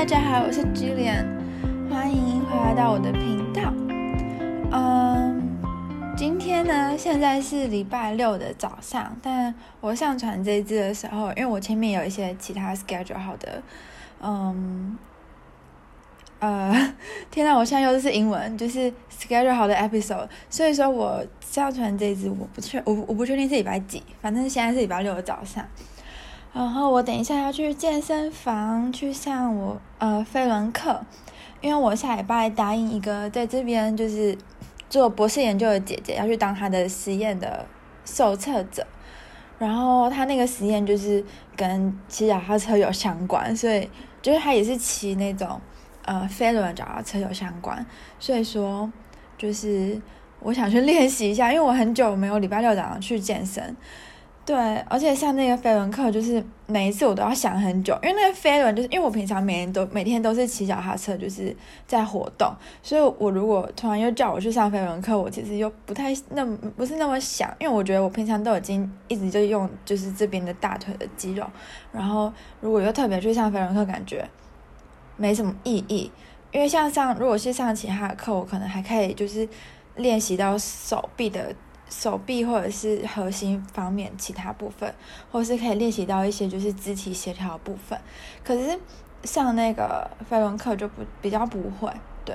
大家好，我是 Jillian，欢迎回来到我的频道。嗯，今天呢，现在是礼拜六的早上，但我上传这一支的时候，因为我前面有一些其他 schedule 好的，嗯，呃，天呐，我现在用的是英文，就是 schedule 好的 episode，所以说我上传这一支我不确我我不确定是礼拜几，反正现在是礼拜六的早上。然后我等一下要去健身房去上我呃飞轮课，因为我下礼拜答应一个在这边就是做博士研究的姐姐要去当她的实验的受测者，然后她那个实验就是跟骑脚踏车有相关，所以就是她也是骑那种呃飞轮脚踏车有相关，所以说就是我想去练习一下，因为我很久没有礼拜六早上去健身。对，而且像那个飞轮课，就是每一次我都要想很久，因为那个飞轮就是因为我平常每天都每天都是骑脚踏车，就是在活动，所以我如果突然又叫我去上飞轮课，我其实又不太那不是那么想，因为我觉得我平常都已经一直就用就是这边的大腿的肌肉，然后如果又特别去上飞轮课，感觉没什么意义，因为像上如果是上其他的课，我可能还可以就是练习到手臂的。手臂或者是核心方面其他部分，或是可以练习到一些就是肢体协调部分。可是上那个飞轮课就不比较不会，对。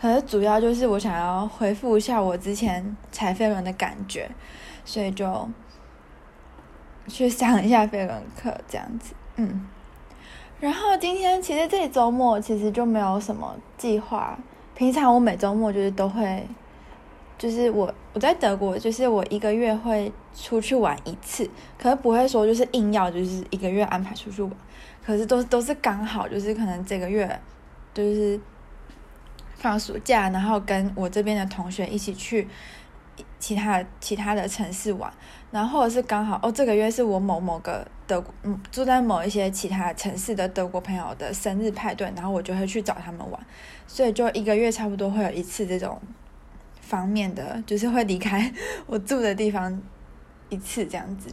可是主要就是我想要恢复一下我之前踩飞轮的感觉，所以就去上一下飞轮课这样子。嗯。然后今天其实这周末其实就没有什么计划。平常我每周末就是都会。就是我我在德国，就是我一个月会出去玩一次，可是不会说就是硬要就是一个月安排出去玩，可是都都是刚好就是可能这个月就是放暑假，然后跟我这边的同学一起去其他其他的城市玩，然后或者是刚好哦这个月是我某某个德国嗯住在某一些其他城市的德国朋友的生日派对，然后我就会去找他们玩，所以就一个月差不多会有一次这种。方面的就是会离开 我住的地方一次这样子，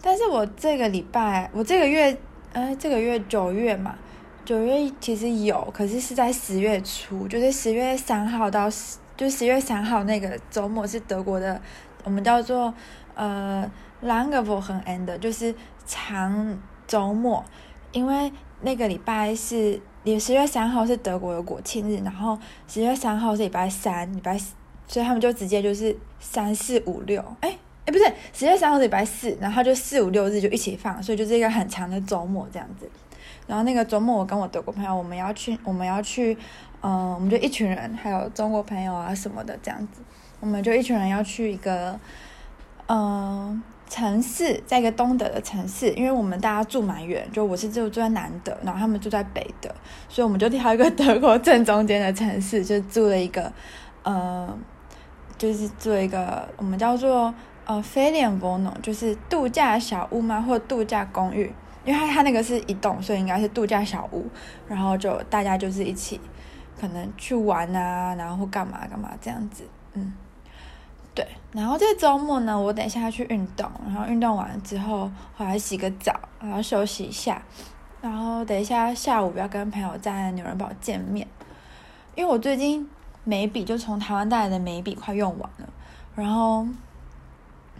但是我这个礼拜，我这个月，呃，这个月九月嘛，九月其实有，可是是在十月初，就是十月三号到十，就十月三号那个周末是德国的，我们叫做呃 Lange Wochenende，就是长周末，因为那个礼拜是也，十月三号是德国的国庆日，然后十月三号是礼拜三，礼拜四。所以他们就直接就是三四五六，哎哎，不是十月三号礼拜四，然后就四五六日就一起放，所以就是一个很长的周末这样子。然后那个周末，我跟我德国朋友，我们要去，我们要去，嗯、我们就一群人，还有中国朋友啊什么的这样子，我们就一群人要去一个，嗯、城市，在一个东德的城市，因为我们大家住蛮远，就我是住住在南德，然后他们住在北德，所以我们就挑一个德国正中间的城市，就住了一个，嗯、呃。就是做一个我们叫做呃 Ferienwohnung，就是度假小屋嘛，或度假公寓，因为它它那个是一栋，所以应该是度假小屋。然后就大家就是一起可能去玩啊，然后干嘛干嘛这样子，嗯，对。然后这周末呢，我等一下要去运动，然后运动完之后回来洗个澡，然后休息一下，然后等一下下午要跟朋友在纽伦堡见面，因为我最近。眉笔就从台湾带来的眉笔快用完了，然后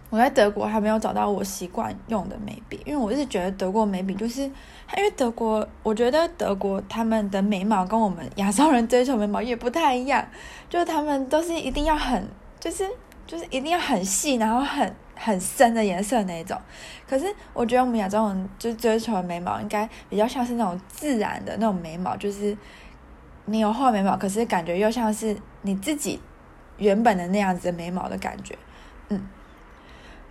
我在德国还没有找到我习惯用的眉笔，因为我一直觉得德国眉笔就是，因为德国，我觉得德国他们的眉毛跟我们亚洲人追求眉毛也不太一样，就是他们都是一定要很，就是就是一定要很细，然后很很深的颜色那一种。可是我觉得我们亚洲人就追求的眉毛应该比较像是那种自然的那种眉毛，就是。你有画眉毛，可是感觉又像是你自己原本的那样子的眉毛的感觉，嗯。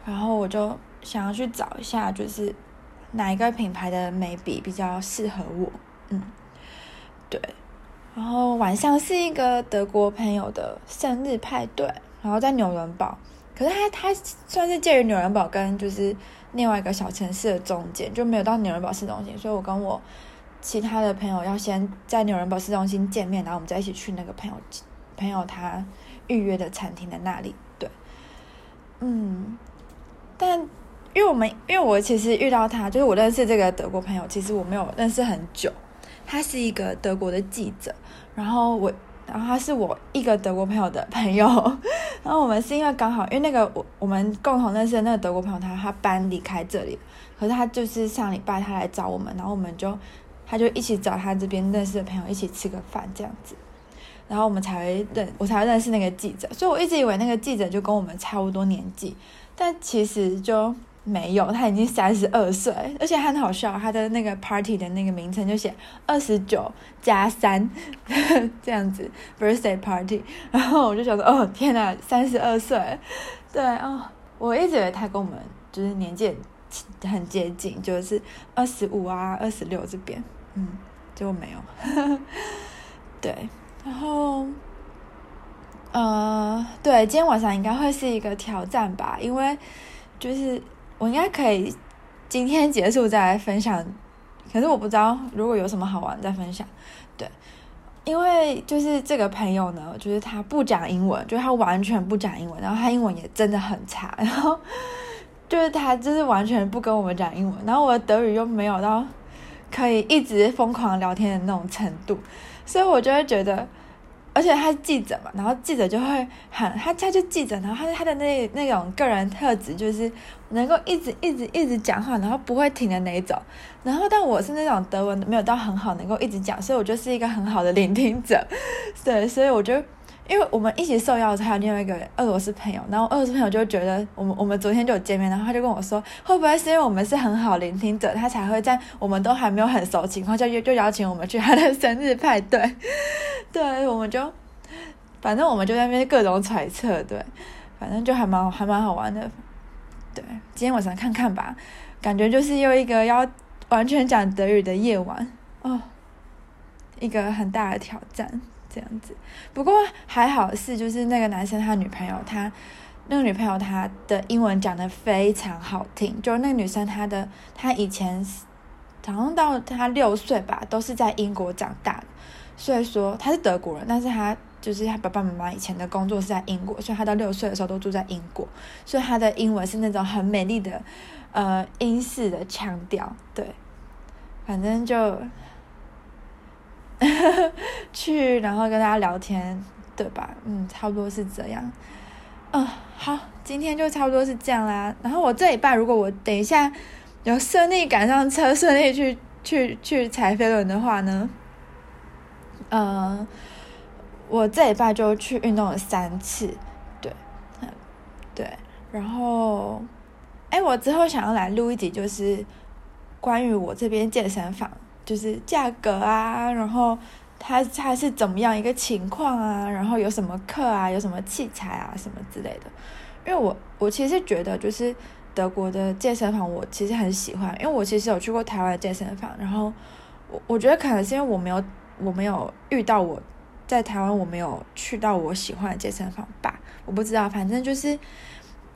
然后我就想要去找一下，就是哪一个品牌的眉笔比较适合我，嗯，对。然后晚上是一个德国朋友的生日派对，然后在纽伦堡，可是他他算是介于纽伦堡跟就是另外一个小城市的中间，就没有到纽伦堡市中心，所以我跟我。其他的朋友要先在纽伦堡市中心见面，然后我们再一起去那个朋友朋友他预约的餐厅的那里。对，嗯，但因为我们因为我其实遇到他，就是我认识这个德国朋友，其实我没有认识很久，他是一个德国的记者，然后我，然后他是我一个德国朋友的朋友，然后我们是因为刚好，因为那个我我们共同认识的那个德国朋友他，他他搬离开这里，可是他就是上礼拜他来找我们，然后我们就他就一起找他这边认识的朋友一起吃个饭这样子，然后我们才会认我才会认识那个记者，所以我一直以为那个记者就跟我们差不多年纪，但其实就。没有，他已经三十二岁，而且很好笑，他的那个 party 的那个名称就写二十九加三这样子 birthday party，然后我就想说，哦天哪，三十二岁，对哦，我一直以为他跟我们就是年纪很接近，就是二十五啊，二十六这边，嗯，结果没有，对，然后，呃，对，今天晚上应该会是一个挑战吧，因为就是。我应该可以今天结束再来分享，可是我不知道如果有什么好玩再分享。对，因为就是这个朋友呢，就是他不讲英文，就是他完全不讲英文，然后他英文也真的很差，然后就是他就是完全不跟我们讲英文，然后我的德语又没有到可以一直疯狂聊天的那种程度，所以我就会觉得。而且他是记者嘛，然后记者就会很他他就记者，然后他他的那那种个人特质就是能够一直一直一直讲话，然后不会停的那一种。然后但我是那种德文没有到很好，能够一直讲，所以我就是一个很好的聆听者。对，所以我就因为我们一起受邀的，还有另外一个俄罗斯朋友，然后俄罗斯朋友就觉得我们我们昨天就有见面，然后他就跟我说，会不会是因为我们是很好聆听者，他才会在我们都还没有很熟情况下就就邀请我们去他的生日派对。对，我们就，反正我们就在那边各种揣测，对，反正就还蛮还蛮好玩的，对，今天晚上看看吧，感觉就是又一个要完全讲德语的夜晚。哦，一个很大的挑战。这样子。不过还好是，就是那个男生他女朋友他那个女朋友她的英文讲得非常好听，就是那个女生她的她以前好像到她六岁吧，都是在英国长大的。所以说她是德国人，但是她就是他爸爸妈妈以前的工作是在英国，所以他到六岁的时候都住在英国，所以他的英文是那种很美丽的，呃，英式的腔调，对，反正就 去，然后跟大家聊天，对吧？嗯，差不多是这样。嗯，好，今天就差不多是这样啦。然后我这礼拜如果我等一下有顺利赶上车，顺利去去去踩飞轮的话呢？嗯，我这礼拜就去运动了三次，对，对，然后，哎，我之后想要来录一集，就是关于我这边健身房，就是价格啊，然后它它是怎么样一个情况啊，然后有什么课啊，有什么器材啊，什么之类的。因为我我其实觉得，就是德国的健身房，我其实很喜欢，因为我其实有去过台湾的健身房，然后我我觉得可能是因为我没有。我没有遇到我在台湾，我没有去到我喜欢的健身房吧？我不知道，反正就是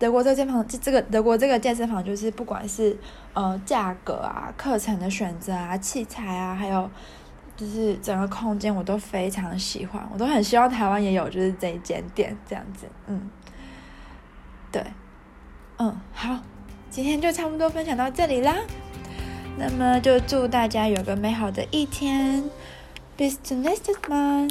德国这个健身房，这这个德国这个健身房就是不管是呃价格啊、课程的选择啊、器材啊，还有就是整个空间，我都非常喜欢，我都很希望台湾也有就是这一间店这样子。嗯，对，嗯，好，今天就差不多分享到这里啦。那么就祝大家有个美好的一天。Bis zum nächsten Mal.